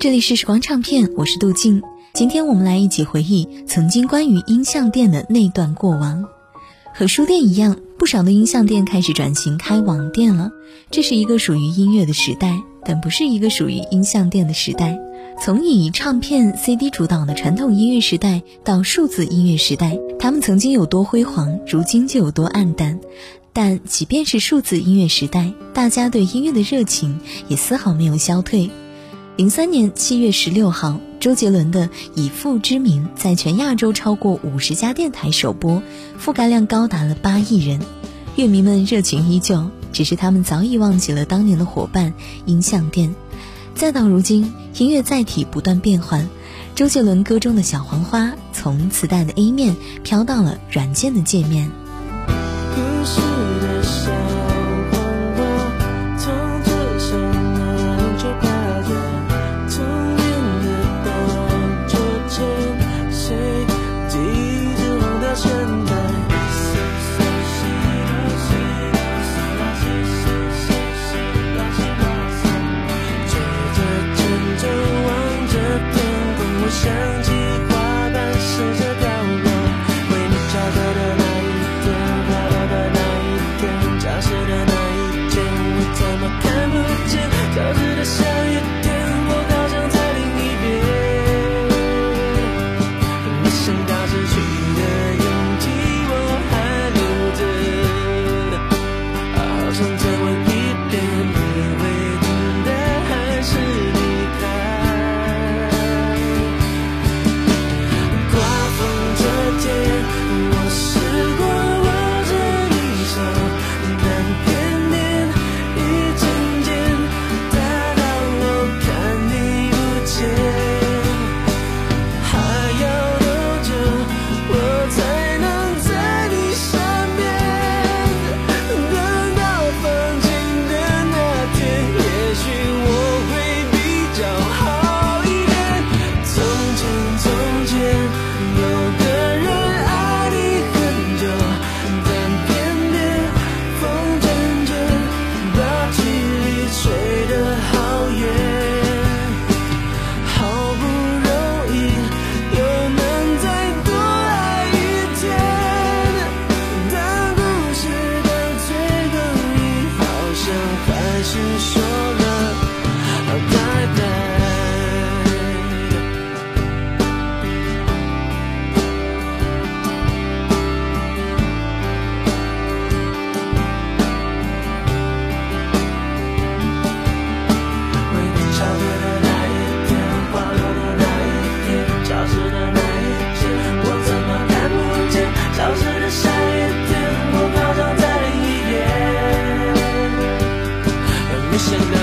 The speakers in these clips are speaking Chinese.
这里是时光唱片，我是杜静。今天我们来一起回忆曾经关于音像店的那段过往。和书店一样，不少的音像店开始转型开网店了。这是一个属于音乐的时代，但不是一个属于音像店的时代。从以唱片 CD 主导的传统音乐时代到数字音乐时代，他们曾经有多辉煌，如今就有多暗淡。但即便是数字音乐时代，大家对音乐的热情也丝毫没有消退。零三年七月十六号，周杰伦的《以父之名》在全亚洲超过五十家电台首播，覆盖量高达了八亿人。乐迷们热情依旧，只是他们早已忘记了当年的伙伴——音像店。再到如今，音乐载体不断变换，周杰伦歌中的小黄花从磁带的 A 面飘到了软件的界面。我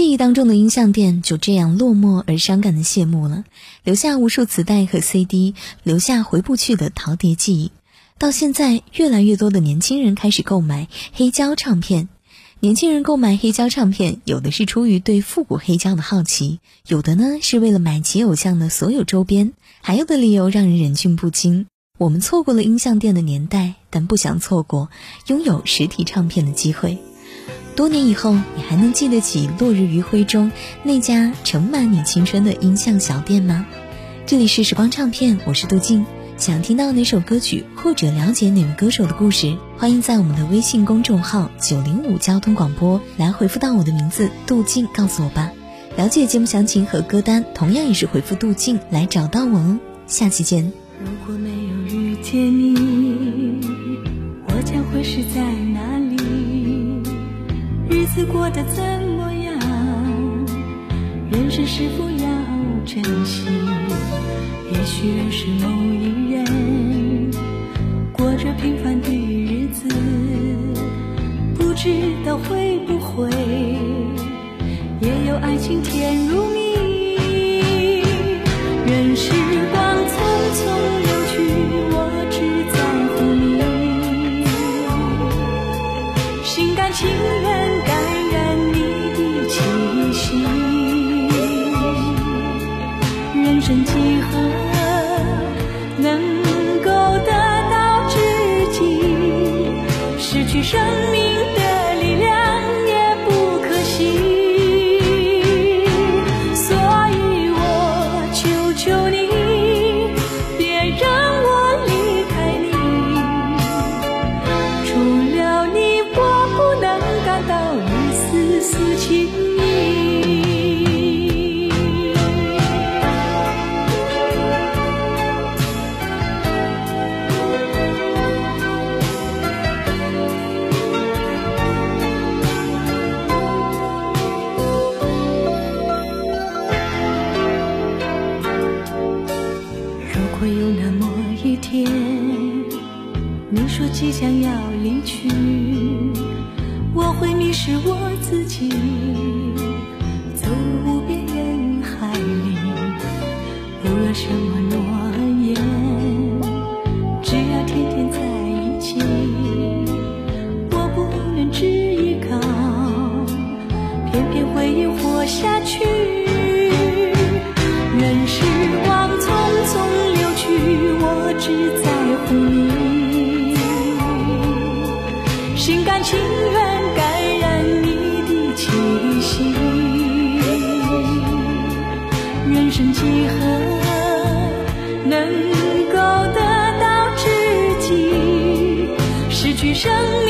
记忆当中的音像店就这样落寞而伤感的谢幕了，留下无数磁带和 CD，留下回不去的陶碟记忆。到现在，越来越多的年轻人开始购买黑胶唱片。年轻人购买黑胶唱片，有的是出于对复古黑胶的好奇，有的呢是为了买其偶像的所有周边，还有的理由让人忍俊不禁。我们错过了音像店的年代，但不想错过拥有实体唱片的机会。多年以后，你还能记得起落日余晖中那家盛满你青春的音像小店吗？这里是时光唱片，我是杜静。想听到哪首歌曲，或者了解哪位歌手的故事，欢迎在我们的微信公众号“九零五交通广播”来回复到我的名字杜静，告诉我吧。了解节目详情和歌单，同样也是回复杜静来找到我哦。下期见。如果没有遇见你，我将会是在哪里？日子过得怎么样？人生是否要珍惜？也许认识某一人，过着平凡的日子，不知道会不会也有爱情甜如蜜。情愿感染你的气息。人生几何？你说即将要离去，我会迷失我自己，走入无边人海里，不要什么诺言，只要天天在一起。我不能只生几何能够得到知己？失去生命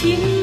情。